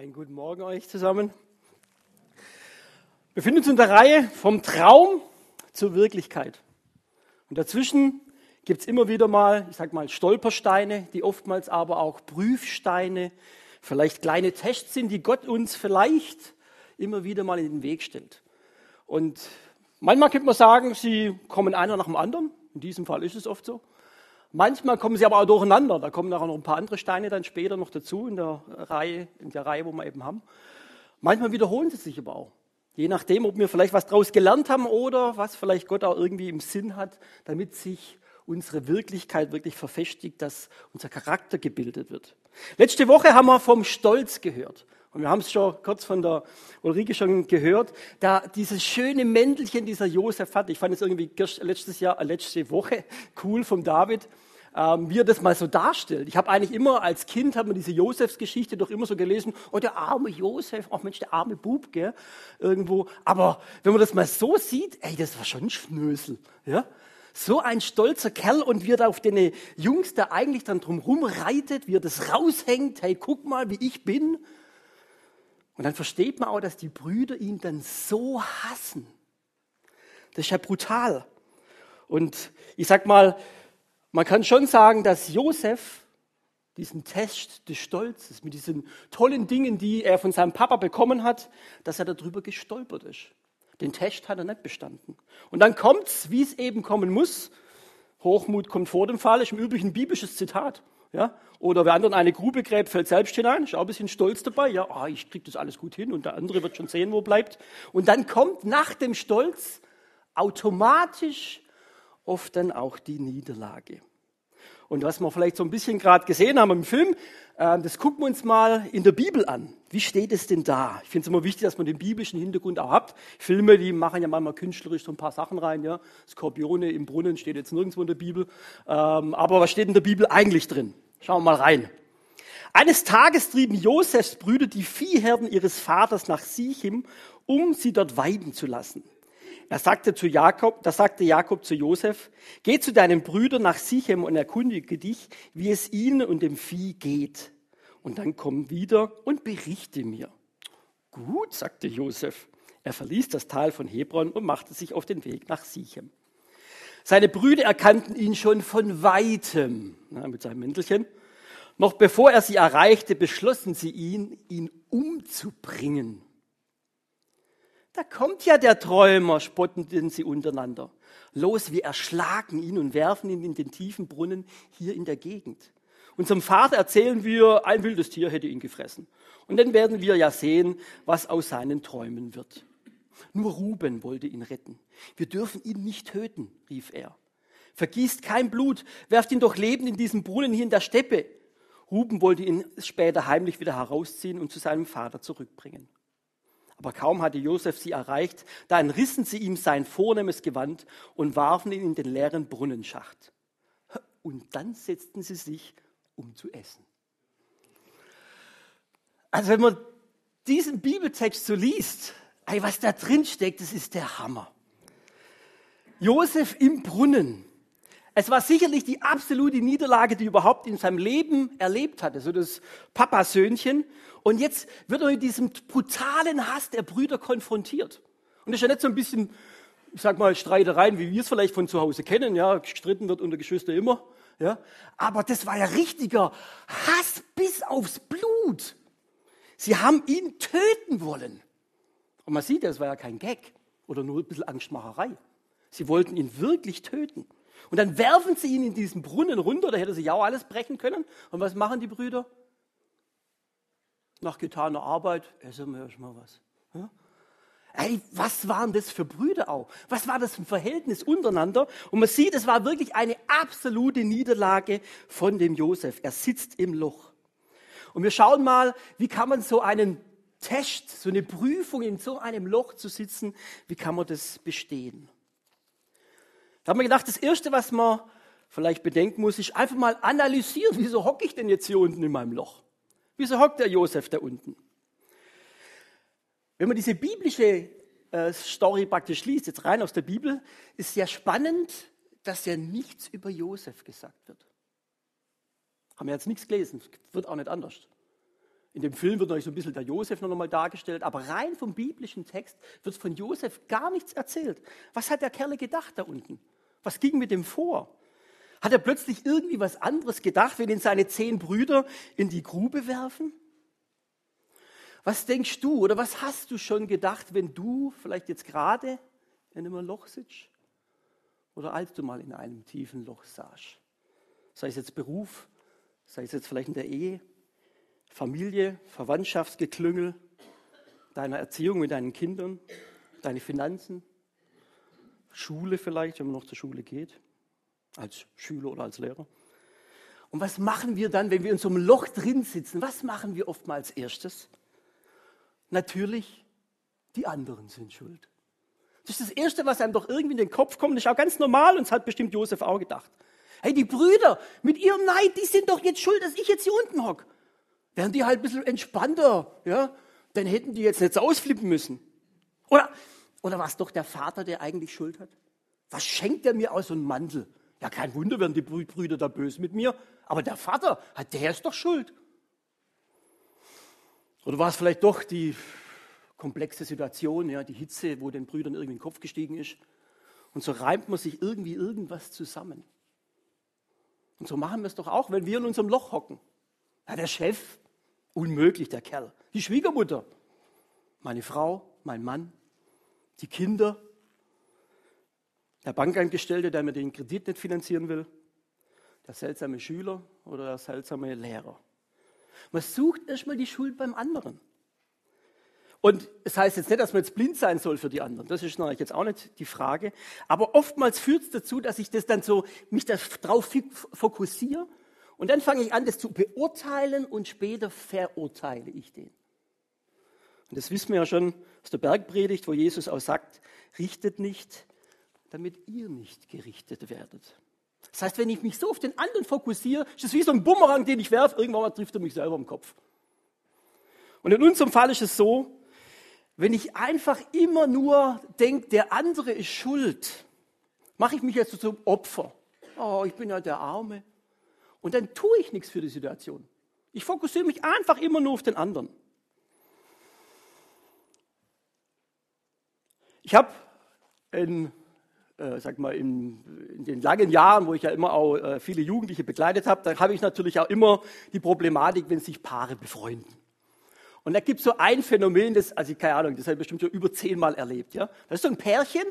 Einen guten Morgen euch zusammen. Wir befinden uns in der Reihe vom Traum zur Wirklichkeit. Und dazwischen gibt es immer wieder mal, ich sag mal, Stolpersteine, die oftmals aber auch Prüfsteine, vielleicht kleine Tests sind, die Gott uns vielleicht immer wieder mal in den Weg stellt. Und manchmal könnte man sagen, sie kommen einer nach dem anderen. In diesem Fall ist es oft so. Manchmal kommen sie aber auch durcheinander. Da kommen nachher noch ein paar andere Steine dann später noch dazu in der Reihe, in der Reihe, wo wir eben haben. Manchmal wiederholen sie sich aber auch. Je nachdem, ob wir vielleicht was daraus gelernt haben oder was vielleicht Gott auch irgendwie im Sinn hat, damit sich unsere Wirklichkeit wirklich verfestigt, dass unser Charakter gebildet wird. Letzte Woche haben wir vom Stolz gehört. Und wir haben es schon kurz von der Ulrike schon gehört, da dieses schöne Mäntelchen dieser Josef hat. Ich fand es irgendwie letztes Jahr, äh, letzte Woche cool vom David, ähm, wie er das mal so darstellt. Ich habe eigentlich immer als Kind hat man diese Josefsgeschichte doch immer so gelesen, oh der arme Josef, ach Mensch, der arme Bub, gell, irgendwo. Aber wenn man das mal so sieht, ey, das war schon ein Schnösel, ja. So ein stolzer Kerl und wie er da auf den Jungs da eigentlich dann drumherum reitet, wie er das raushängt, hey, guck mal, wie ich bin. Und dann versteht man auch, dass die Brüder ihn dann so hassen. Das ist ja brutal. Und ich sag mal, man kann schon sagen, dass Josef diesen Test des Stolzes mit diesen tollen Dingen, die er von seinem Papa bekommen hat, dass er darüber gestolpert ist. Den Test hat er nicht bestanden. Und dann kommt's, wie es eben kommen muss. Hochmut kommt vor dem Fall, ist im Übrigen ein biblisches Zitat. Ja? Oder wer anderen eine Grube gräbt, fällt selbst hinein. Ist auch ein bisschen stolz dabei. Ja, ah, ich kriege das alles gut hin und der andere wird schon sehen, wo bleibt. Und dann kommt nach dem Stolz automatisch oft dann auch die Niederlage. Und was wir vielleicht so ein bisschen gerade gesehen haben im Film, äh, das gucken wir uns mal in der Bibel an. Wie steht es denn da? Ich finde es immer wichtig, dass man den biblischen Hintergrund auch hat. Filme, die machen ja manchmal künstlerisch so ein paar Sachen rein. Ja? Skorpione im Brunnen steht jetzt nirgendwo in der Bibel. Ähm, aber was steht in der Bibel eigentlich drin? Schauen wir mal rein. Eines Tages trieben Josefs Brüder die Viehherden ihres Vaters nach Sichim, um sie dort weiden zu lassen. Er sagte zu Jakob, da sagte Jakob zu Josef, geh zu deinen Brüdern nach Sichem und erkundige dich, wie es ihnen und dem Vieh geht. Und dann komm wieder und berichte mir. Gut, sagte Josef. Er verließ das Tal von Hebron und machte sich auf den Weg nach Sichem. Seine Brüder erkannten ihn schon von weitem na, mit seinem Mäntelchen. Noch bevor er sie erreichte, beschlossen sie ihn, ihn umzubringen. Da kommt ja der Träumer, spotteten sie untereinander. Los, wir erschlagen ihn und werfen ihn in den tiefen Brunnen hier in der Gegend. Unserem Vater erzählen wir, ein wildes Tier hätte ihn gefressen. Und dann werden wir ja sehen, was aus seinen Träumen wird. Nur Ruben wollte ihn retten. Wir dürfen ihn nicht töten, rief er. Vergießt kein Blut, werft ihn doch lebend in diesen Brunnen hier in der Steppe. Ruben wollte ihn später heimlich wieder herausziehen und zu seinem Vater zurückbringen. Aber kaum hatte Josef sie erreicht, da entrissen sie ihm sein vornehmes Gewand und warfen ihn in den leeren Brunnenschacht. Und dann setzten sie sich, um zu essen. Also wenn man diesen Bibeltext so liest, ey, was da drin steckt, das ist der Hammer. Josef im Brunnen. Es war sicherlich die absolute Niederlage, die er überhaupt in seinem Leben erlebt hatte, so das Papasöhnchen. Und jetzt wird er mit diesem brutalen Hass der Brüder konfrontiert. Und das ist ja nicht so ein bisschen, ich sag mal, Streitereien, wie wir es vielleicht von zu Hause kennen. Ja, gestritten wird unter Geschwister immer. Ja, aber das war ja richtiger Hass bis aufs Blut. Sie haben ihn töten wollen. Und man sieht, das war ja kein Gag oder nur ein bisschen Angstmacherei. Sie wollten ihn wirklich töten. Und dann werfen sie ihn in diesen Brunnen runter, da hätte sich ja auch alles brechen können. Und was machen die Brüder? nach getaner Arbeit essen wir erstmal was. Ja? Ey, was waren das für Brüder auch? Was war das für ein Verhältnis untereinander? Und man sieht, es war wirklich eine absolute Niederlage von dem Josef. Er sitzt im Loch. Und wir schauen mal, wie kann man so einen Test, so eine Prüfung in so einem Loch zu sitzen, wie kann man das bestehen? Da haben wir gedacht, das Erste, was man vielleicht bedenken muss, ist einfach mal analysieren, wieso hocke ich denn jetzt hier unten in meinem Loch? Wieso hockt der Josef da unten? Wenn man diese biblische äh, Story praktisch liest, jetzt rein aus der Bibel, ist sehr spannend, dass ja nichts über Josef gesagt wird. Haben wir jetzt nichts gelesen, wird auch nicht anders. In dem Film wird noch so ein bisschen der Josef noch einmal dargestellt, aber rein vom biblischen Text wird von Josef gar nichts erzählt. Was hat der Kerle gedacht da unten? Was ging mit dem vor? Hat er plötzlich irgendwie was anderes gedacht, wenn ihn seine zehn Brüder in die Grube werfen? Was denkst du oder was hast du schon gedacht, wenn du vielleicht jetzt gerade in einem Loch sitzt? Oder als du mal in einem tiefen Loch saßt? Sei es jetzt Beruf, sei es jetzt vielleicht in der Ehe, Familie, Verwandtschaftsgeklüngel, deiner Erziehung mit deinen Kindern, deine Finanzen, Schule vielleicht, wenn man noch zur Schule geht, als Schüler oder als Lehrer. Und was machen wir dann, wenn wir in so einem Loch drin sitzen? Was machen wir oftmals als erstes? Natürlich, die anderen sind schuld. Das ist das Erste, was einem doch irgendwie in den Kopf kommt. Das ist auch ganz normal und das hat bestimmt Josef auch gedacht. Hey, die Brüder mit ihrem Neid, die sind doch jetzt schuld, dass ich jetzt hier unten hocke. Wären die halt ein bisschen entspannter, ja, dann hätten die jetzt nicht so ausflippen müssen. Oder, oder war es doch der Vater, der eigentlich Schuld hat? Was schenkt er mir aus so einem Mantel? Ja, kein Wunder, werden die Brüder da böse mit mir. Aber der Vater, der ist doch schuld. Oder war es vielleicht doch die komplexe Situation, ja, die Hitze, wo den Brüdern irgendwie in den Kopf gestiegen ist? Und so reimt man sich irgendwie irgendwas zusammen. Und so machen wir es doch auch, wenn wir in unserem Loch hocken. Ja, der Chef, unmöglich, der Kerl. Die Schwiegermutter, meine Frau, mein Mann, die Kinder, der Bankangestellte, der mir den Kredit nicht finanzieren will, der seltsame Schüler oder der seltsame Lehrer. Man sucht erstmal die Schuld beim anderen. Und es das heißt jetzt nicht, dass man jetzt blind sein soll für die anderen. Das ist natürlich jetzt auch nicht die Frage. Aber oftmals führt es dazu, dass ich das dann so, mich darauf fokussiere. Und dann fange ich an, das zu beurteilen und später verurteile ich den. Und das wissen wir ja schon aus der Bergpredigt, wo Jesus auch sagt, richtet nicht, damit ihr nicht gerichtet werdet. Das heißt, wenn ich mich so auf den anderen fokussiere, ist es wie so ein Bumerang, den ich werfe, irgendwann mal trifft er mich selber im Kopf. Und in unserem Fall ist es so, wenn ich einfach immer nur denke, der andere ist schuld, mache ich mich jetzt zum Opfer. Oh, ich bin ja der Arme. Und dann tue ich nichts für die Situation. Ich fokussiere mich einfach immer nur auf den anderen. Ich habe in, äh, in, in, den langen Jahren, wo ich ja immer auch äh, viele Jugendliche begleitet habe, da habe ich natürlich auch immer die Problematik, wenn sich Paare befreunden. Und da gibt es so ein Phänomen, das, also keine Ahnung, das habe ich bestimmt schon über zehnmal erlebt. Ja? Das ist so ein Pärchen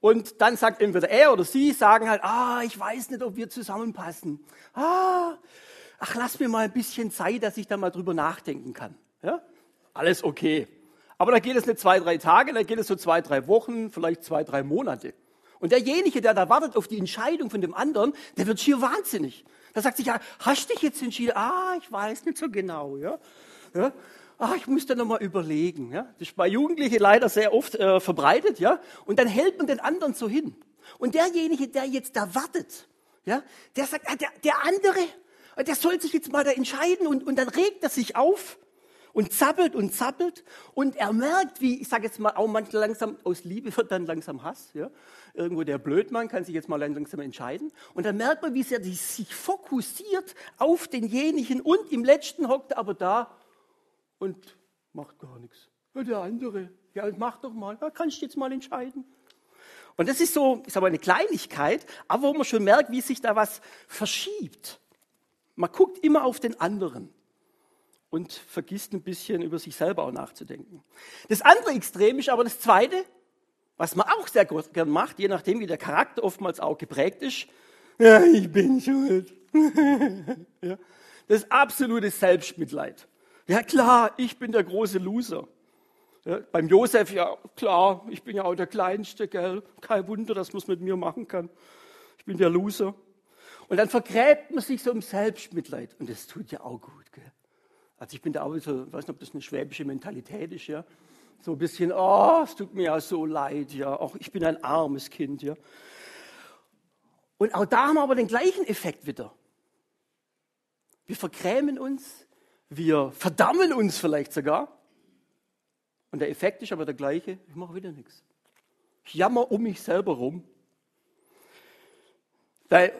und dann sagt entweder er oder sie, sagen halt, ah, ich weiß nicht, ob wir zusammenpassen. Ah, ach, lass mir mal ein bisschen Zeit, dass ich da mal drüber nachdenken kann. Ja? Alles okay. Aber da geht es nicht zwei, drei Tage, da geht es so zwei, drei Wochen, vielleicht zwei, drei Monate. Und derjenige, der da wartet auf die Entscheidung von dem anderen, der wird schier wahnsinnig. Da sagt sich, ja, hast dich jetzt entschieden? Ah, ich weiß nicht so genau. Ja? Ja? ach, ich muss da nochmal überlegen. Ja? Das ist bei Jugendlichen leider sehr oft äh, verbreitet. Ja? Und dann hält man den anderen so hin. Und derjenige, der jetzt da wartet, ja, der sagt, ah, der, der andere, der soll sich jetzt mal da entscheiden und, und dann regt er sich auf und zappelt und zappelt und er merkt, wie, ich sage jetzt mal, auch manchmal langsam aus Liebe wird dann langsam Hass. Ja? Irgendwo der Blödmann kann sich jetzt mal langsam entscheiden und dann merkt man, wie sehr sich fokussiert auf denjenigen und im letzten hockt er aber da und macht gar nichts. Ja, der andere, ja, mach doch mal, da kannst du jetzt mal entscheiden. Und das ist so, ist aber eine Kleinigkeit, aber wo man schon merkt, wie sich da was verschiebt. Man guckt immer auf den anderen und vergisst ein bisschen über sich selber auch nachzudenken. Das andere Extrem ist aber das zweite, was man auch sehr gern macht, je nachdem, wie der Charakter oftmals auch geprägt ist. Ja, ich bin schuld. ja, das absolute Selbstmitleid. Ja klar, ich bin der große Loser. Ja, beim Josef, ja klar, ich bin ja auch der Kleinste, gell? Kein Wunder, dass man es mit mir machen kann. Ich bin der Loser. Und dann vergräbt man sich so im Selbstmitleid. Und das tut ja auch gut, gell? Also ich bin da auch so, ich weiß nicht, ob das eine schwäbische Mentalität ist, ja? So ein bisschen, oh, es tut mir ja so leid, ja. Auch ich bin ein armes Kind, ja. Und auch da haben wir aber den gleichen Effekt wieder. Wir vergrämen uns wir verdammen uns vielleicht sogar. Und der Effekt ist aber der gleiche. Ich mache wieder nichts. Ich jammer um mich selber rum. Weil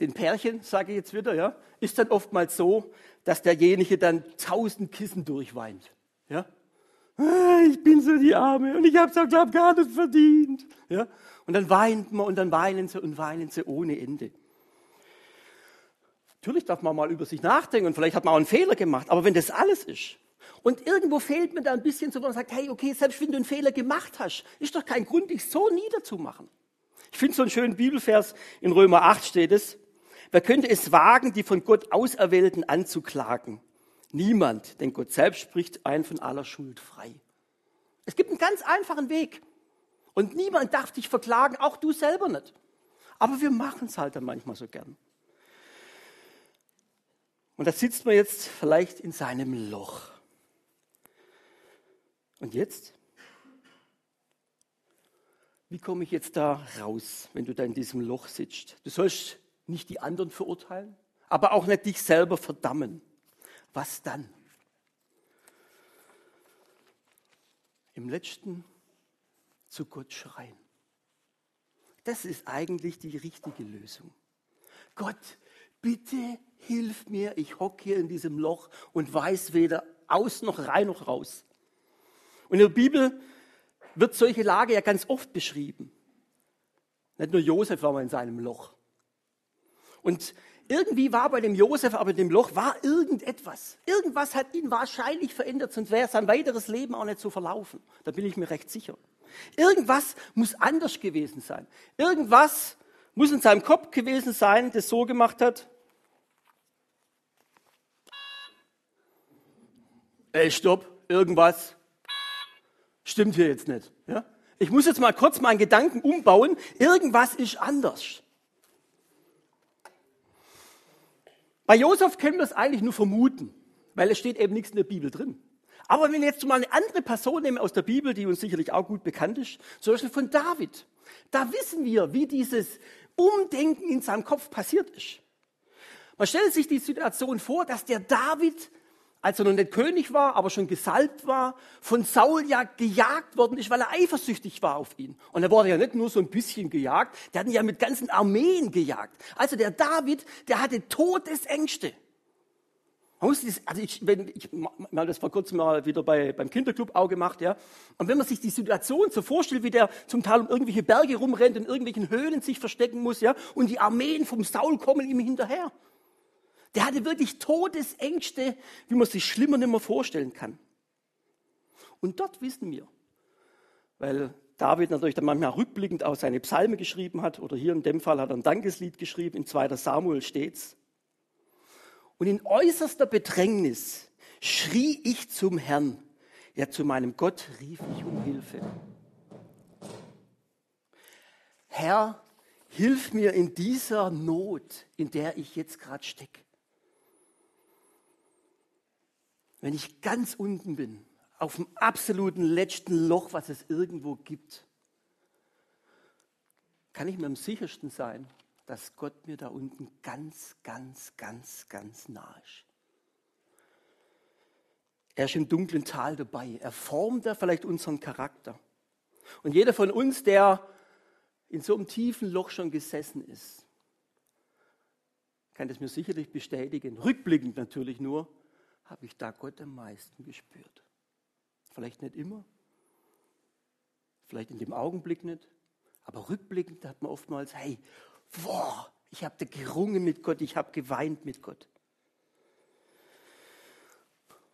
den Pärchen, sage ich jetzt wieder, ja, ist dann oftmals so, dass derjenige dann tausend Kissen durchweint. Ja? Ah, ich bin so die Arme und ich habe es auch, glaube gar nicht verdient. Ja? Und dann weint man und dann weinen sie und weinen sie ohne Ende. Natürlich darf man mal über sich nachdenken und vielleicht hat man auch einen Fehler gemacht, aber wenn das alles ist und irgendwo fehlt mir da ein bisschen so, wo man sagt, hey, okay, selbst wenn du einen Fehler gemacht hast, ist doch kein Grund, dich so niederzumachen. Ich finde so einen schönen Bibelvers in Römer 8 steht es. Wer könnte es wagen, die von Gott Auserwählten anzuklagen? Niemand, denn Gott selbst spricht einen von aller Schuld frei. Es gibt einen ganz einfachen Weg. Und niemand darf dich verklagen, auch du selber nicht. Aber wir machen es halt dann manchmal so gern. Und da sitzt man jetzt vielleicht in seinem Loch. Und jetzt? Wie komme ich jetzt da raus, wenn du da in diesem Loch sitzt? Du sollst nicht die anderen verurteilen, aber auch nicht dich selber verdammen. Was dann? Im letzten zu Gott schreien. Das ist eigentlich die richtige Lösung. Gott, bitte hilf mir, ich hocke hier in diesem Loch und weiß weder aus noch rein noch raus. Und in der Bibel wird solche Lage ja ganz oft beschrieben. Nicht nur Josef war mal in seinem Loch. Und irgendwie war bei dem Josef, aber dem Loch war irgendetwas. Irgendwas hat ihn wahrscheinlich verändert, sonst wäre sein weiteres Leben auch nicht so verlaufen. Da bin ich mir recht sicher. Irgendwas muss anders gewesen sein. Irgendwas muss in seinem Kopf gewesen sein, das so gemacht hat. Ey, stopp, irgendwas stimmt hier jetzt nicht. Ja? Ich muss jetzt mal kurz meinen Gedanken umbauen. Irgendwas ist anders. Bei Josef können wir es eigentlich nur vermuten, weil es steht eben nichts in der Bibel drin. Aber wenn wir jetzt mal eine andere Person nehmen aus der Bibel, die uns sicherlich auch gut bekannt ist, zum Beispiel von David, da wissen wir, wie dieses Umdenken in seinem Kopf passiert ist. Man stellt sich die Situation vor, dass der David als er noch nicht König war, aber schon gesalbt war, von Saul ja gejagt worden ist, weil er eifersüchtig war auf ihn. Und er wurde ja nicht nur so ein bisschen gejagt, der hat ihn ja mit ganzen Armeen gejagt. Also der David, der hatte Todesängste. Also ich, wenn, ich habe das vor kurzem mal wieder bei, beim Kinderclub auch gemacht, ja. Und wenn man sich die Situation so vorstellt, wie der zum Teil um irgendwelche Berge rumrennt und in irgendwelchen Höhlen sich verstecken muss, ja, und die Armeen vom Saul kommen ihm hinterher. Der hatte wirklich Todesängste, wie man sich schlimmer nicht mehr vorstellen kann. Und dort wissen wir, weil David natürlich dann manchmal rückblickend auch seine Psalme geschrieben hat, oder hier in dem Fall hat er ein Dankeslied geschrieben, in 2. Samuel steht's. Und in äußerster Bedrängnis schrie ich zum Herrn, ja zu meinem Gott rief ich um Hilfe. Herr, hilf mir in dieser Not, in der ich jetzt gerade stecke. Wenn ich ganz unten bin, auf dem absoluten letzten Loch, was es irgendwo gibt, kann ich mir am sichersten sein, dass Gott mir da unten ganz, ganz, ganz, ganz nah ist. Er ist im dunklen Tal dabei. Er formt da vielleicht unseren Charakter. Und jeder von uns, der in so einem tiefen Loch schon gesessen ist, kann das mir sicherlich bestätigen. Rückblickend natürlich nur habe ich da Gott am meisten gespürt. Vielleicht nicht immer, vielleicht in dem Augenblick nicht, aber rückblickend hat man oftmals, hey, boah, ich habe da gerungen mit Gott, ich habe geweint mit Gott.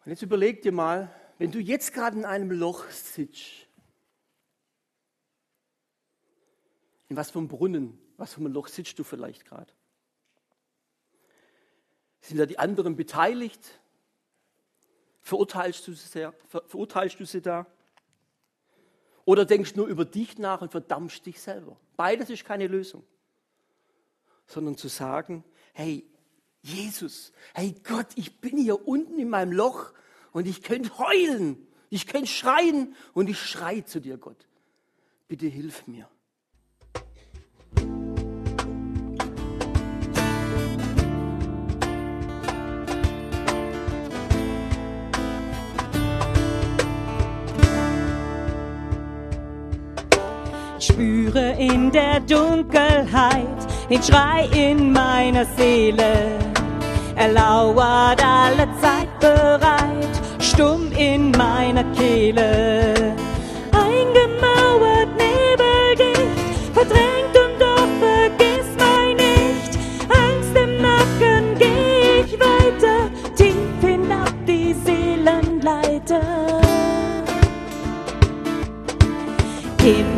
Und jetzt überleg dir mal, wenn du jetzt gerade in einem Loch sitzt, in was für einem Brunnen, was für einem Loch sitzt du vielleicht gerade? Sind da die anderen beteiligt? Verurteilst du sie, sehr, ver, verurteilst du sie da? Oder denkst nur über dich nach und verdammst dich selber? Beides ist keine Lösung. Sondern zu sagen, hey, Jesus, hey Gott, ich bin hier unten in meinem Loch und ich könnte heulen, ich könnte schreien und ich schreie zu dir, Gott. Bitte hilf mir. Spüre in der Dunkelheit den Schrei in meiner Seele. Er lauert alle Zeit bereit, stumm in meiner Kehle. Eingemauert, nebeldicht, verdrängt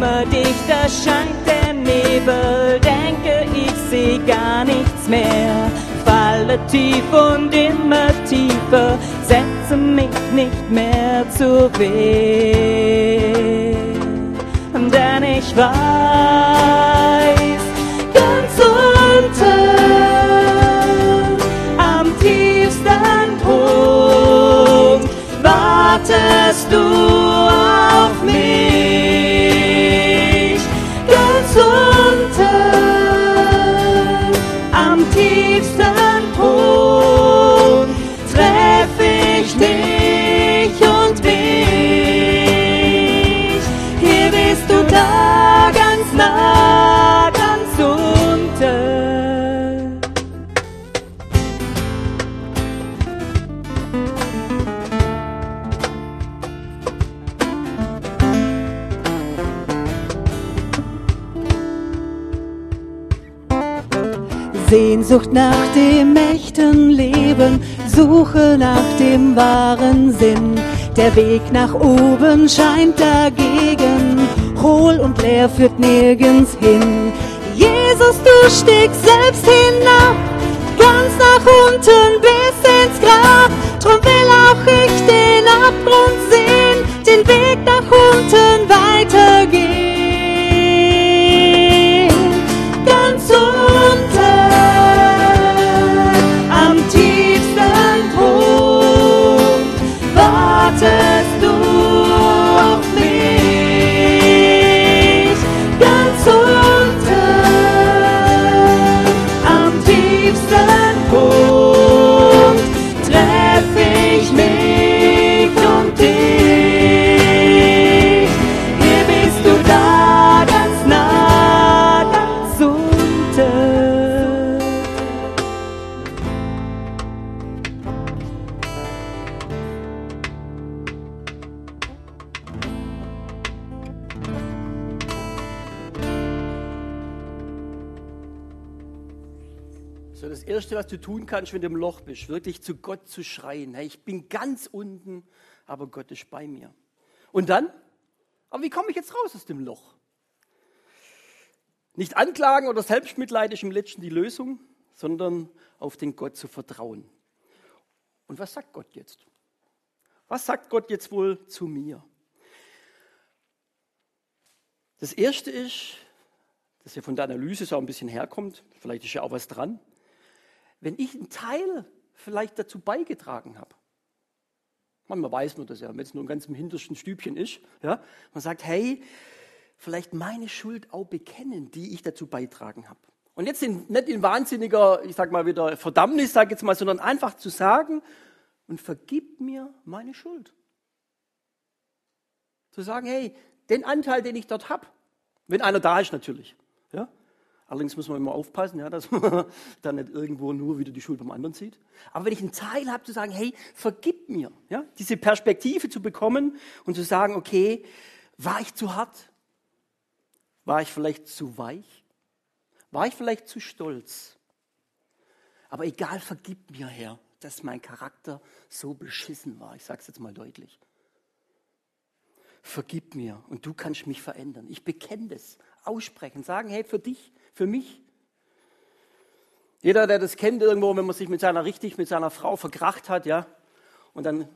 Immer dichter scheint der Nebel, denke ich seh gar nichts mehr falle tief und immer tiefer, setze mich nicht mehr zur Wehr. Denn ich weiß, ganz unten am tiefsten Punkt wartest du auf mich. Sehnsucht nach dem echten Leben, Suche nach dem wahren Sinn. Der Weg nach oben scheint dagegen hohl und leer führt nirgends hin. Jesus, du stiegst selbst hinab, ganz nach unten bis ins Grab. Drum will auch ich den Abgrund sehen, den Weg nach unten weitergehen. Du tun kannst, wenn du im Loch bist, wirklich zu Gott zu schreien. Hey, ich bin ganz unten, aber Gott ist bei mir. Und dann? Aber wie komme ich jetzt raus aus dem Loch? Nicht anklagen oder Selbstmitleid ist im letzten die Lösung, sondern auf den Gott zu vertrauen. Und was sagt Gott jetzt? Was sagt Gott jetzt wohl zu mir? Das Erste ist, dass ja von der Analyse so ein bisschen herkommt, vielleicht ist ja auch was dran, wenn ich einen Teil vielleicht dazu beigetragen habe. Manchmal weiß man das ja, wenn es nur ganz im hintersten Stübchen ist. Ja? Man sagt, hey, vielleicht meine Schuld auch bekennen, die ich dazu beitragen habe. Und jetzt in, nicht in wahnsinniger, ich sag mal wieder Verdammnis, sag jetzt mal, sondern einfach zu sagen und vergib mir meine Schuld. Zu sagen, hey, den Anteil, den ich dort habe, wenn einer da ist natürlich. Ja? Allerdings muss man immer aufpassen, ja, dass man dann nicht irgendwo nur wieder die Schuld beim anderen sieht. Aber wenn ich einen Teil habe, zu sagen, hey, vergib mir, ja, diese Perspektive zu bekommen und zu sagen, okay, war ich zu hart? War ich vielleicht zu weich? War ich vielleicht zu stolz? Aber egal, vergib mir, Herr, dass mein Charakter so beschissen war. Ich sage es jetzt mal deutlich. Vergib mir und du kannst mich verändern. Ich bekenne das, aussprechen, sagen, hey, für dich, für mich. Jeder, der das kennt irgendwo, wenn man sich mit seiner richtig, mit seiner Frau verkracht hat, ja, und dann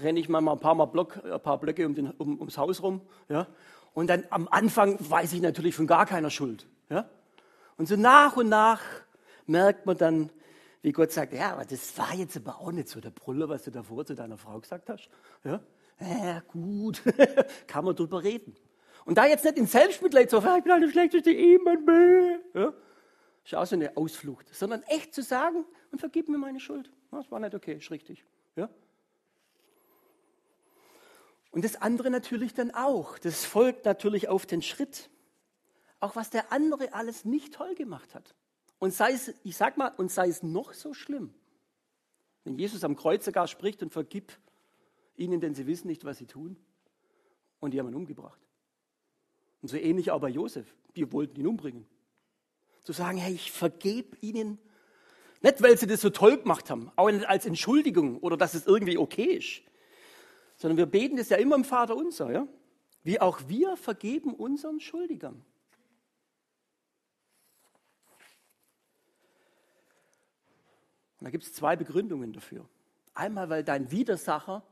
renne ich mal ein paar Mal Block, ein paar Blöcke um den, um, ums Haus rum, ja, und dann am Anfang weiß ich natürlich von gar keiner Schuld, ja. Und so nach und nach merkt man dann, wie Gott sagt, ja, aber das war jetzt aber auch nicht so der Brüller, was du davor zu deiner Frau gesagt hast, ja. Ja, gut, kann man drüber reden. Und da jetzt nicht in Selbstmitleid zu sagen, ich bin halt der schlechteste Ehemann, ja, ist auch so eine Ausflucht, sondern echt zu sagen und vergib mir meine Schuld. Das war nicht okay, ist richtig. Ja? Und das andere natürlich dann auch. Das folgt natürlich auf den Schritt. auch was der andere alles nicht toll gemacht hat. Und sei es, ich sag mal, und sei es noch so schlimm. Wenn Jesus am Kreuz sogar spricht und vergib ihnen, denn sie wissen nicht, was sie tun. Und die haben ihn umgebracht. Und so ähnlich auch bei Josef. Die wollten ihn umbringen. Zu sagen, hey, ich vergebe ihnen. Nicht, weil sie das so toll gemacht haben, auch nicht als Entschuldigung oder dass es irgendwie okay ist. Sondern wir beten das ja immer im Vater unser, ja? Wie auch wir vergeben unseren Schuldigern. Und da gibt es zwei Begründungen dafür. Einmal, weil dein Widersacher,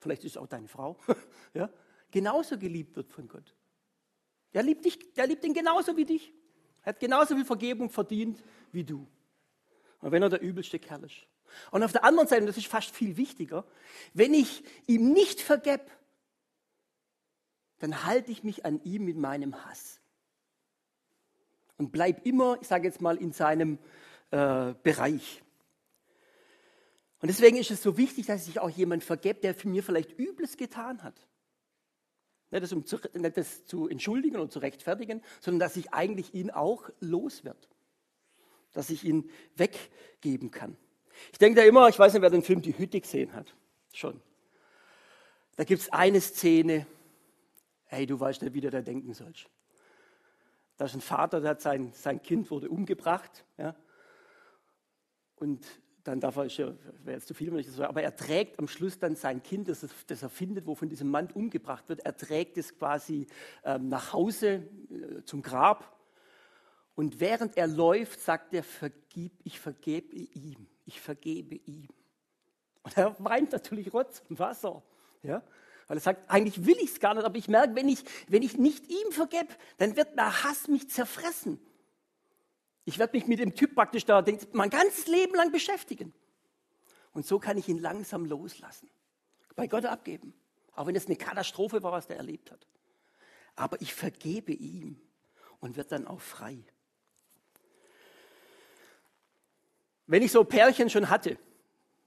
vielleicht ist es auch deine Frau, ja, genauso geliebt wird von Gott. Der liebt dich, der liebt ihn genauso wie dich. Er hat genauso viel Vergebung verdient wie du. Und wenn er der übelste Kerl ist. Und auf der anderen Seite, und das ist fast viel wichtiger, wenn ich ihm nicht vergeb, dann halte ich mich an ihm mit meinem Hass. Und bleib immer, ich sage jetzt mal, in seinem äh, Bereich. Und deswegen ist es so wichtig, dass sich auch jemand vergibt, der für mir vielleicht Übles getan hat. Nicht das, um zu, nicht das zu entschuldigen und zu rechtfertigen, sondern dass ich eigentlich ihn auch los wird. Dass ich ihn weggeben kann. Ich denke da immer, ich weiß nicht, wer den Film Die Hütte gesehen hat. Schon. Da gibt es eine Szene, hey, du weißt nicht, wie du da denken sollst. Da ist ein Vater, der hat sein, sein Kind wurde umgebracht. Ja, und dann darf er, wäre jetzt zu viel, wenn ich das sage, aber er trägt am Schluss dann sein Kind, das, das er findet, wo von diesem Mann umgebracht wird, er trägt es quasi ähm, nach Hause äh, zum Grab. Und während er läuft, sagt er, vergib, ich vergebe ihm, ich vergebe ihm. Und er weint natürlich Rotz und Wasser. Ja? Weil er sagt, eigentlich will ich es gar nicht, aber ich merke, wenn ich, wenn ich nicht ihm vergebe, dann wird der Hass mich zerfressen. Ich werde mich mit dem Typ praktisch da mein ganzes Leben lang beschäftigen. Und so kann ich ihn langsam loslassen. Bei Gott abgeben. Auch wenn es eine Katastrophe war, was der erlebt hat. Aber ich vergebe ihm und wird dann auch frei. Wenn ich so Pärchen schon hatte,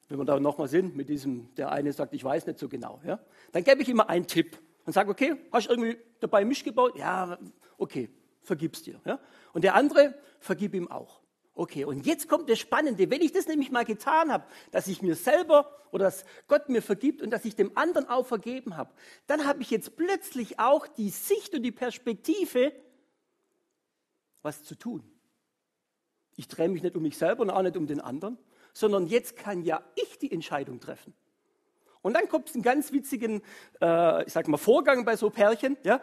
wenn wir da nochmal sind, mit diesem, der eine sagt, ich weiß nicht so genau, ja, dann gebe ich immer einen Tipp und sage, okay, hast du irgendwie dabei Misch gebaut? Ja, okay, vergib's dir. Ja? Und der andere, vergib ihm auch. Okay, und jetzt kommt das Spannende. Wenn ich das nämlich mal getan habe, dass ich mir selber oder dass Gott mir vergibt und dass ich dem anderen auch vergeben habe, dann habe ich jetzt plötzlich auch die Sicht und die Perspektive, was zu tun. Ich drehe mich nicht um mich selber und auch nicht um den anderen, sondern jetzt kann ja ich die Entscheidung treffen. Und dann kommt es einen ganz witzigen, äh, ich sag mal, Vorgang bei so Pärchen. Ja?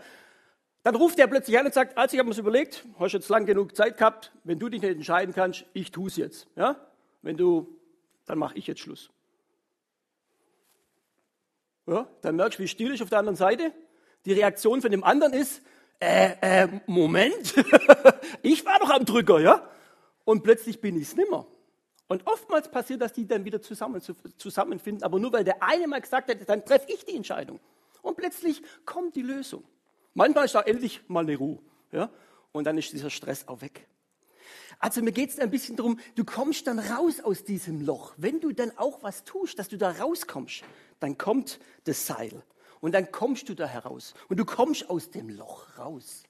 Dann ruft er plötzlich an und sagt, also ich habe mir das überlegt, hast jetzt lang genug Zeit gehabt, wenn du dich nicht entscheiden kannst, ich tue es jetzt. Ja? Wenn du, dann mache ich jetzt Schluss. Ja, dann merkst du, wie still ist auf der anderen Seite. Die Reaktion von dem anderen ist, äh, äh, Moment, ich war doch am Drücker, ja? Und plötzlich bin ich es nimmer. Und oftmals passiert, dass die dann wieder zusammen, zusammenfinden, aber nur weil der eine mal gesagt hat, dann treffe ich die Entscheidung. Und plötzlich kommt die Lösung. Manchmal ist da endlich mal eine Ruhe. Ja? Und dann ist dieser Stress auch weg. Also mir geht es ein bisschen darum, du kommst dann raus aus diesem Loch. Wenn du dann auch was tust, dass du da rauskommst, dann kommt das Seil. Und dann kommst du da heraus. Und du kommst aus dem Loch raus.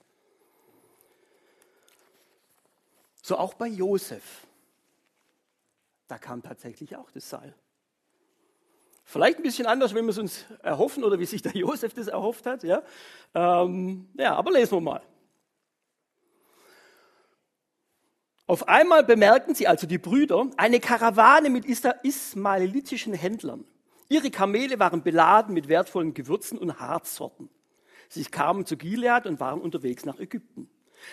So auch bei Josef. Da kam tatsächlich auch das Seil. Vielleicht ein bisschen anders, wenn wir es uns erhoffen oder wie sich der Josef das erhofft hat. Ja, ähm, ja aber lesen wir mal. Auf einmal bemerken sie, also die Brüder, eine Karawane mit ismaelitischen Händlern. Ihre Kamele waren beladen mit wertvollen Gewürzen und Harzsorten. Sie kamen zu Gilead und waren unterwegs nach Ägypten.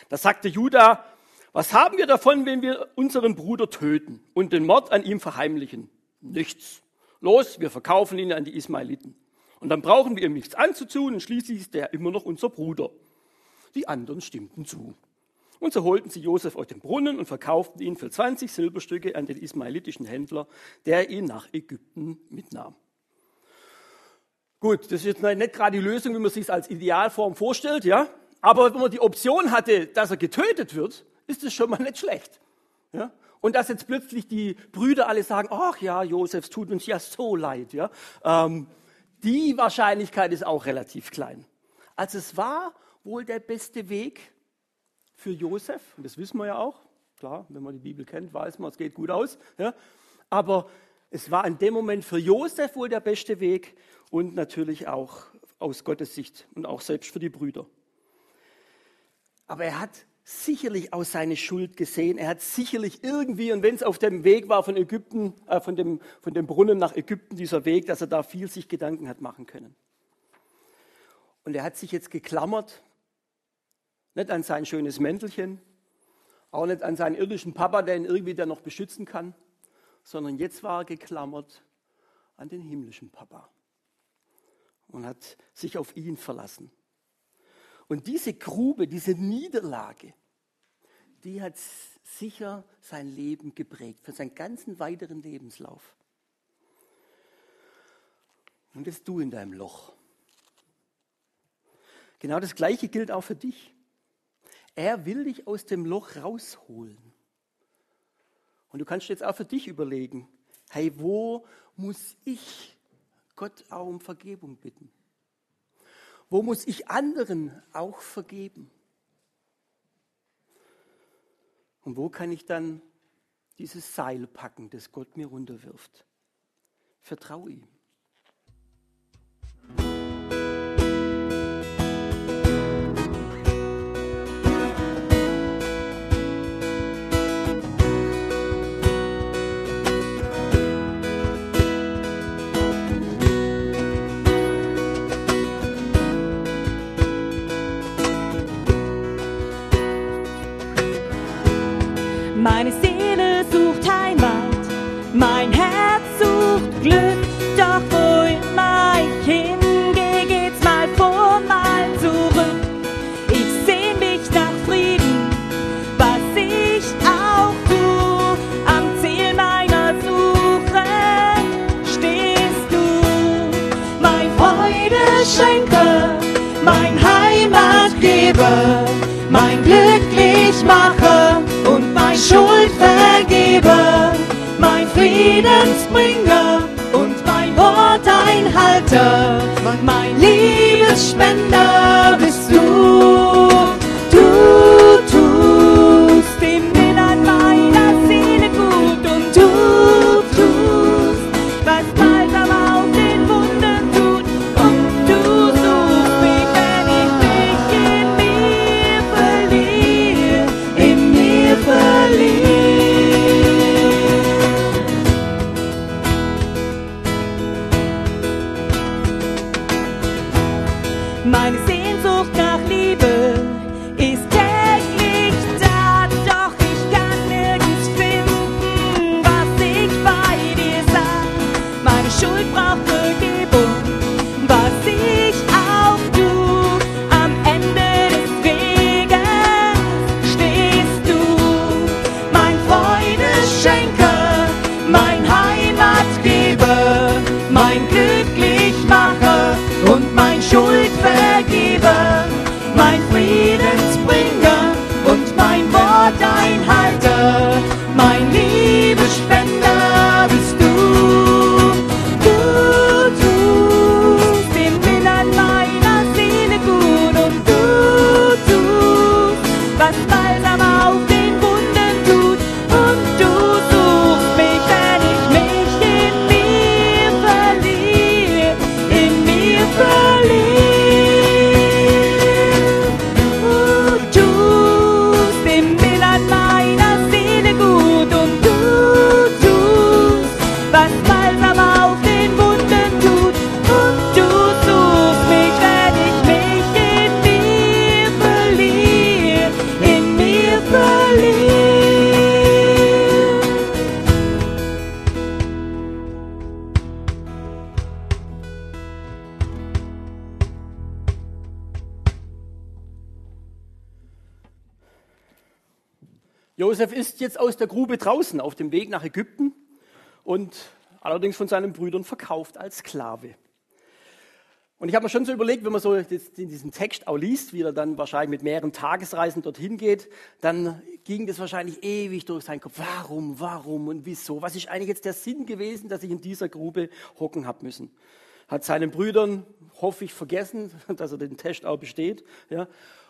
Da sagte Judah, was haben wir davon, wenn wir unseren Bruder töten und den Mord an ihm verheimlichen? Nichts. Los, wir verkaufen ihn an die Ismaeliten. Und dann brauchen wir ihm nichts anzutun und schließlich ist er immer noch unser Bruder. Die anderen stimmten zu. Und so holten sie Josef aus dem Brunnen und verkauften ihn für 20 Silberstücke an den ismaelitischen Händler, der ihn nach Ägypten mitnahm. Gut, das ist jetzt nicht gerade die Lösung, wie man sich als Idealform vorstellt, ja. Aber wenn man die Option hatte, dass er getötet wird, ist das schon mal nicht schlecht. Ja? Und dass jetzt plötzlich die Brüder alle sagen, ach ja, Josef, es tut uns ja so leid. Ja? Ähm, die Wahrscheinlichkeit ist auch relativ klein. Also es war wohl der beste Weg, für Josef, und das wissen wir ja auch. Klar, wenn man die Bibel kennt, weiß man, es geht gut aus. Ja. Aber es war in dem Moment für Josef wohl der beste Weg und natürlich auch aus Gottes Sicht und auch selbst für die Brüder. Aber er hat sicherlich aus seine Schuld gesehen. Er hat sicherlich irgendwie, und wenn es auf dem Weg war von Ägypten, äh, von, dem, von dem Brunnen nach Ägypten, dieser Weg, dass er da viel sich Gedanken hat machen können. Und er hat sich jetzt geklammert, nicht an sein schönes Mäntelchen, auch nicht an seinen irdischen Papa, der ihn irgendwie da noch beschützen kann, sondern jetzt war er geklammert an den himmlischen Papa und hat sich auf ihn verlassen. Und diese Grube, diese Niederlage, die hat sicher sein Leben geprägt, für seinen ganzen weiteren Lebenslauf. Und das du in deinem Loch. Genau das Gleiche gilt auch für dich. Er will dich aus dem Loch rausholen. Und du kannst jetzt auch für dich überlegen, hey, wo muss ich Gott auch um Vergebung bitten? Wo muss ich anderen auch vergeben? Und wo kann ich dann dieses Seil packen, das Gott mir runterwirft? Vertraue ihm. Meine Seele sucht Heimat, mein Herz sucht Glück, doch wo immer ich hingehe, geht's mal vor, mal zurück. Ich seh mich nach Frieden, was ich auch tu, am Ziel meiner Suche stehst du, mein Freudeschenker, mein Heimatgeber, mein Glücklichmacher und mein Schuldvergeber, mein Friedensbringer und mein Worteinhalter, Grube draußen auf dem Weg nach Ägypten und allerdings von seinen Brüdern verkauft als Sklave. Und ich habe mir schon so überlegt, wenn man so diesen Text auch liest, wie er dann wahrscheinlich mit mehreren Tagesreisen dorthin geht, dann ging das wahrscheinlich ewig durch seinen Kopf. Warum, warum und wieso? Was ist eigentlich jetzt der Sinn gewesen, dass ich in dieser Grube hocken habe müssen? Hat seinen Brüdern, hoffe ich, vergessen, dass er den Test auch besteht. Ja?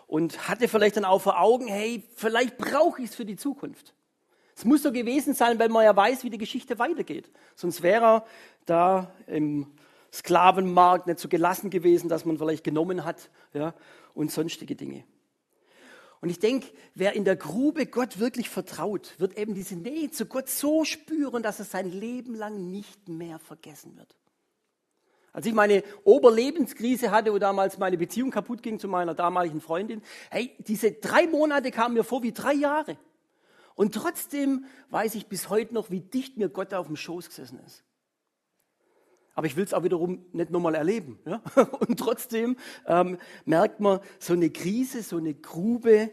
und hatte vielleicht dann auch vor Augen, hey, vielleicht brauche ich es für die Zukunft. Es muss so gewesen sein, weil man ja weiß, wie die Geschichte weitergeht. Sonst wäre er da im Sklavenmarkt nicht so gelassen gewesen, dass man vielleicht genommen hat ja, und sonstige Dinge. Und ich denke, wer in der Grube Gott wirklich vertraut, wird eben diese Nähe zu Gott so spüren, dass er sein Leben lang nicht mehr vergessen wird. Als ich meine Oberlebenskrise hatte, wo damals meine Beziehung kaputt ging zu meiner damaligen Freundin, hey, diese drei Monate kamen mir vor wie drei Jahre. Und trotzdem weiß ich bis heute noch, wie dicht mir Gott auf dem Schoß gesessen ist. Aber ich will es auch wiederum nicht nochmal erleben. Ja? Und trotzdem ähm, merkt man, so eine Krise, so eine Grube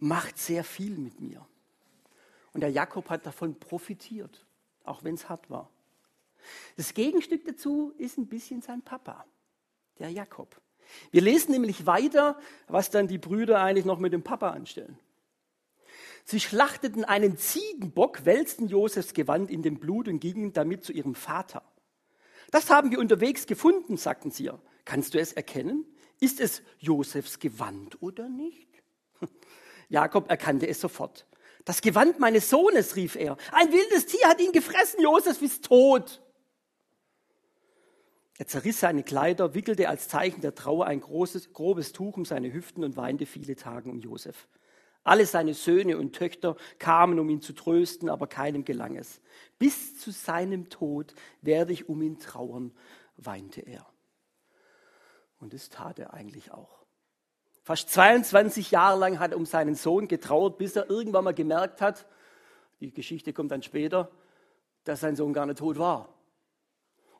macht sehr viel mit mir. Und der Jakob hat davon profitiert, auch wenn es hart war. Das Gegenstück dazu ist ein bisschen sein Papa, der Jakob. Wir lesen nämlich weiter, was dann die Brüder eigentlich noch mit dem Papa anstellen. Sie schlachteten einen Ziegenbock, wälzten Josefs Gewand in dem Blut und gingen damit zu ihrem Vater. Das haben wir unterwegs gefunden, sagten sie. Kannst du es erkennen? Ist es Josefs Gewand oder nicht? Jakob erkannte es sofort. Das Gewand meines Sohnes, rief er. Ein wildes Tier hat ihn gefressen, Josef ist tot. Er zerriss seine Kleider, wickelte als Zeichen der Trauer ein großes, grobes Tuch um seine Hüften und weinte viele Tage um Josef. Alle seine Söhne und Töchter kamen, um ihn zu trösten, aber keinem gelang es. Bis zu seinem Tod werde ich um ihn trauern, weinte er. Und das tat er eigentlich auch. Fast 22 Jahre lang hat er um seinen Sohn getrauert, bis er irgendwann mal gemerkt hat, die Geschichte kommt dann später, dass sein Sohn gar nicht tot war.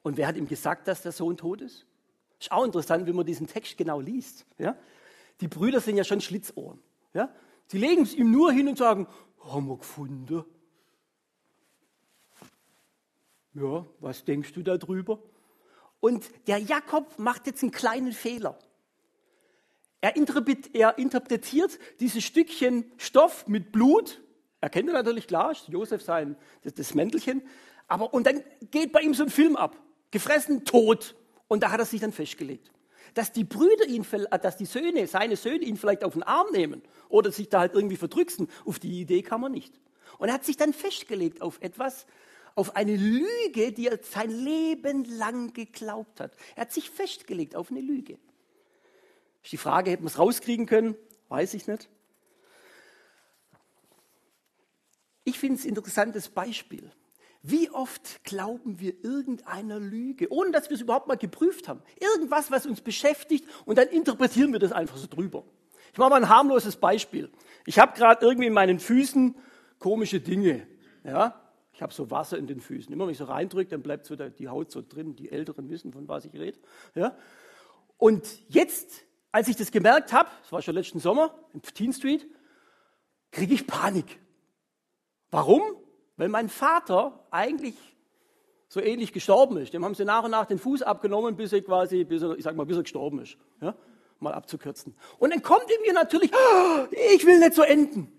Und wer hat ihm gesagt, dass der Sohn tot ist? Ist auch interessant, wenn man diesen Text genau liest. Ja? Die Brüder sind ja schon Schlitzohren. Ja? Sie legen es ihm nur hin und sagen, haben wir gefunden. Ja, was denkst du darüber? Und der Jakob macht jetzt einen kleinen Fehler. Er, interpretiert dieses Stückchen Stoff mit Blut. Er kennt er natürlich klar, Josef sein, das, Mäntelchen. Aber, und dann geht bei ihm so ein Film ab. Gefressen, tot. Und da hat er sich dann festgelegt dass die Brüder ihn, äh, dass die Söhne, seine Söhne ihn vielleicht auf den Arm nehmen oder sich da halt irgendwie verdrücksen. Auf die Idee kam er nicht. Und er hat sich dann festgelegt auf etwas, auf eine Lüge, die er sein Leben lang geglaubt hat. Er hat sich festgelegt auf eine Lüge. Ist die Frage, hätten wir es rauskriegen können? Weiß ich nicht. Ich finde es ein interessantes Beispiel. Wie oft glauben wir irgendeiner Lüge, ohne dass wir es überhaupt mal geprüft haben? Irgendwas, was uns beschäftigt und dann interpretieren wir das einfach so drüber. Ich mache mal ein harmloses Beispiel. Ich habe gerade irgendwie in meinen Füßen komische Dinge. Ja? Ich habe so Wasser in den Füßen. Immer wenn ich so reindrücke, dann bleibt so die Haut so drin. Die Älteren wissen, von was ich rede. Ja? Und jetzt, als ich das gemerkt habe, das war schon letzten Sommer im Teen Street, kriege ich Panik. Warum? Weil mein Vater eigentlich so ähnlich gestorben ist. Dem haben sie nach und nach den Fuß abgenommen, bis er quasi, bis er, ich sag mal, bis er gestorben ist. Ja? Mal abzukürzen. Und dann kommt in mir natürlich, oh, ich will nicht so enden.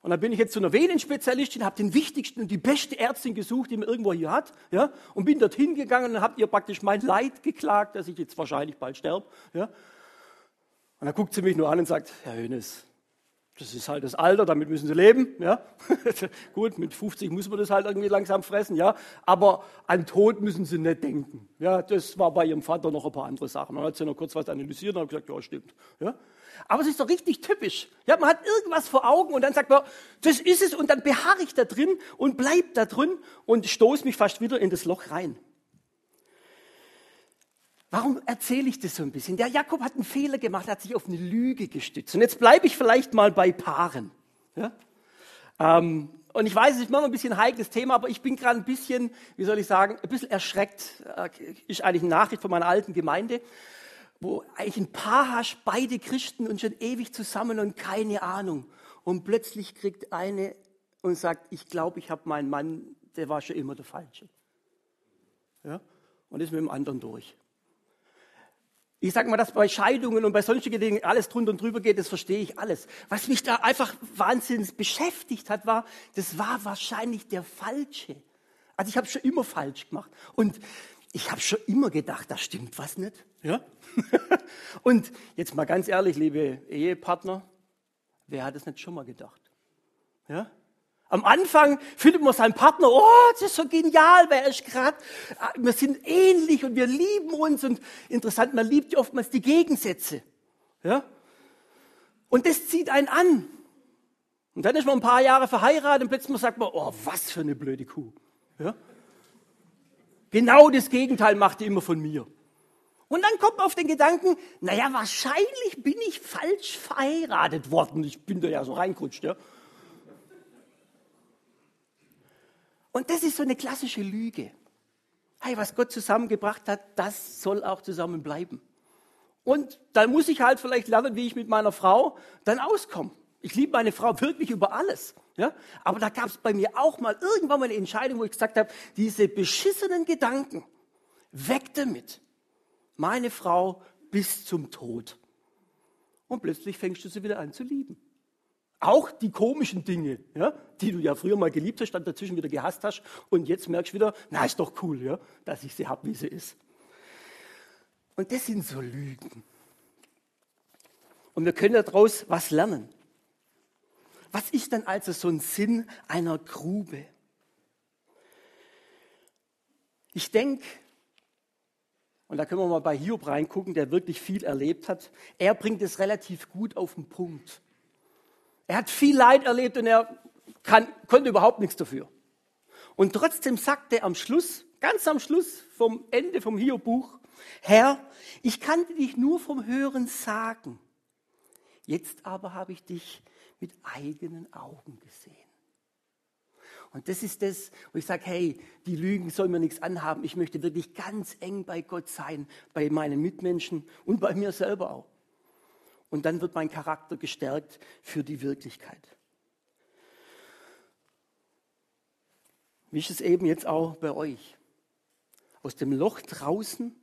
Und dann bin ich jetzt zu einer Venenspezialistin, habe den wichtigsten und die beste Ärztin gesucht, die man irgendwo hier hat, ja, und bin dorthin gegangen und habe ihr praktisch mein Leid geklagt, dass ich jetzt wahrscheinlich bald sterbe, ja. Und dann guckt sie mich nur an und sagt, Herr Hönes, das ist halt das Alter, damit müssen sie leben. Ja? Gut, mit 50 muss man das halt irgendwie langsam fressen, ja. Aber an Tod müssen sie nicht denken. Ja, das war bei ihrem Vater noch ein paar andere Sachen. Dann hat sie noch kurz was analysiert und hat gesagt, ja, stimmt. Ja? Aber es ist doch richtig typisch. Ja, man hat irgendwas vor Augen und dann sagt man, das ist es und dann beharre ich da drin und bleib da drin und stoße mich fast wieder in das Loch rein. Warum erzähle ich das so ein bisschen? Der Jakob hat einen Fehler gemacht, er hat sich auf eine Lüge gestützt. Und jetzt bleibe ich vielleicht mal bei Paaren. Ja? Ähm, und ich weiß, es ist immer ein bisschen ein heikles Thema, aber ich bin gerade ein bisschen, wie soll ich sagen, ein bisschen erschreckt. Äh, ist eigentlich eine Nachricht von meiner alten Gemeinde, wo eigentlich ein Paar hast, beide Christen und schon ewig zusammen und keine Ahnung. Und plötzlich kriegt eine und sagt, ich glaube, ich habe meinen Mann, der war schon immer der Falsche. Ja? Und ist mit dem anderen durch. Ich sage mal, dass bei Scheidungen und bei sonstigen Dingen alles drunter und drüber geht, das verstehe ich alles. Was mich da einfach wahnsinnig beschäftigt hat, war, das war wahrscheinlich der Falsche. Also ich habe schon immer falsch gemacht. Und ich habe schon immer gedacht, da stimmt was nicht. Ja? Und jetzt mal ganz ehrlich, liebe Ehepartner, wer hat es nicht schon mal gedacht? Ja? Am Anfang findet man seinen Partner, oh, das ist so genial, wer ist gerade, ah, wir sind ähnlich und wir lieben uns und interessant, man liebt ja oftmals die Gegensätze. Ja? Und das zieht einen an. Und dann ist man ein paar Jahre verheiratet und plötzlich sagt man, oh, was für eine blöde Kuh. Ja? Genau das Gegenteil macht die immer von mir. Und dann kommt man auf den Gedanken, naja, wahrscheinlich bin ich falsch verheiratet worden. Ich bin da ja so reingerutscht. Ja? Und das ist so eine klassische Lüge. Hey, was Gott zusammengebracht hat, das soll auch zusammen bleiben. Und dann muss ich halt vielleicht lernen, wie ich mit meiner Frau dann auskomme. Ich liebe meine Frau wirklich über alles. Ja? Aber da gab es bei mir auch mal irgendwann mal eine Entscheidung, wo ich gesagt habe, diese beschissenen Gedanken, weg damit. Meine Frau bis zum Tod. Und plötzlich fängst du sie wieder an zu lieben. Auch die komischen Dinge, ja, die du ja früher mal geliebt hast, dann dazwischen wieder gehasst hast und jetzt merkst du wieder, na, ist doch cool, ja, dass ich sie habe, wie sie ist. Und das sind so Lügen. Und wir können daraus was lernen. Was ist denn also so ein Sinn einer Grube? Ich denke, und da können wir mal bei Hiob reingucken, der wirklich viel erlebt hat, er bringt es relativ gut auf den Punkt. Er hat viel Leid erlebt und er kann, konnte überhaupt nichts dafür. Und trotzdem sagt er am Schluss, ganz am Schluss vom Ende vom Hiob-Buch, Herr, ich kannte dich nur vom Hören sagen. Jetzt aber habe ich dich mit eigenen Augen gesehen. Und das ist das, wo ich sage, hey, die Lügen sollen mir nichts anhaben. Ich möchte wirklich ganz eng bei Gott sein, bei meinen Mitmenschen und bei mir selber auch und dann wird mein Charakter gestärkt für die Wirklichkeit. Wie ist es eben jetzt auch bei euch? Aus dem Loch draußen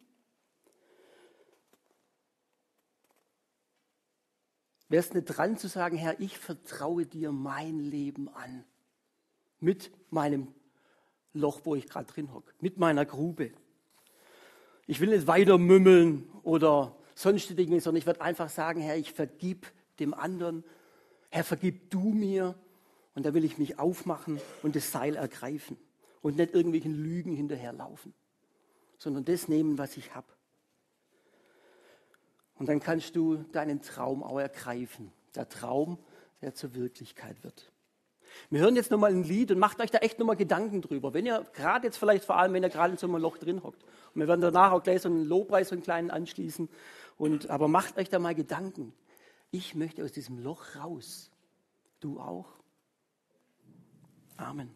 wäre es nicht dran zu sagen, Herr, ich vertraue dir mein Leben an. Mit meinem Loch, wo ich gerade drin hocke, mit meiner Grube. Ich will nicht weiter mümmeln oder sonstige Dinge, sondern ich werde einfach sagen, Herr, ich vergib dem anderen. Herr, vergib du mir. Und da will ich mich aufmachen und das Seil ergreifen und nicht irgendwelchen Lügen hinterherlaufen, sondern das nehmen, was ich habe. Und dann kannst du deinen Traum auch ergreifen. Der Traum, der zur Wirklichkeit wird. Wir hören jetzt nochmal ein Lied und macht euch da echt nochmal Gedanken drüber. Wenn ihr gerade jetzt vielleicht vor allem, wenn ihr gerade in so einem Loch drin hockt. Und wir werden danach auch gleich so einen Lobpreis, so einen kleinen anschließen. Und, aber macht euch da mal Gedanken. Ich möchte aus diesem Loch raus. Du auch? Amen.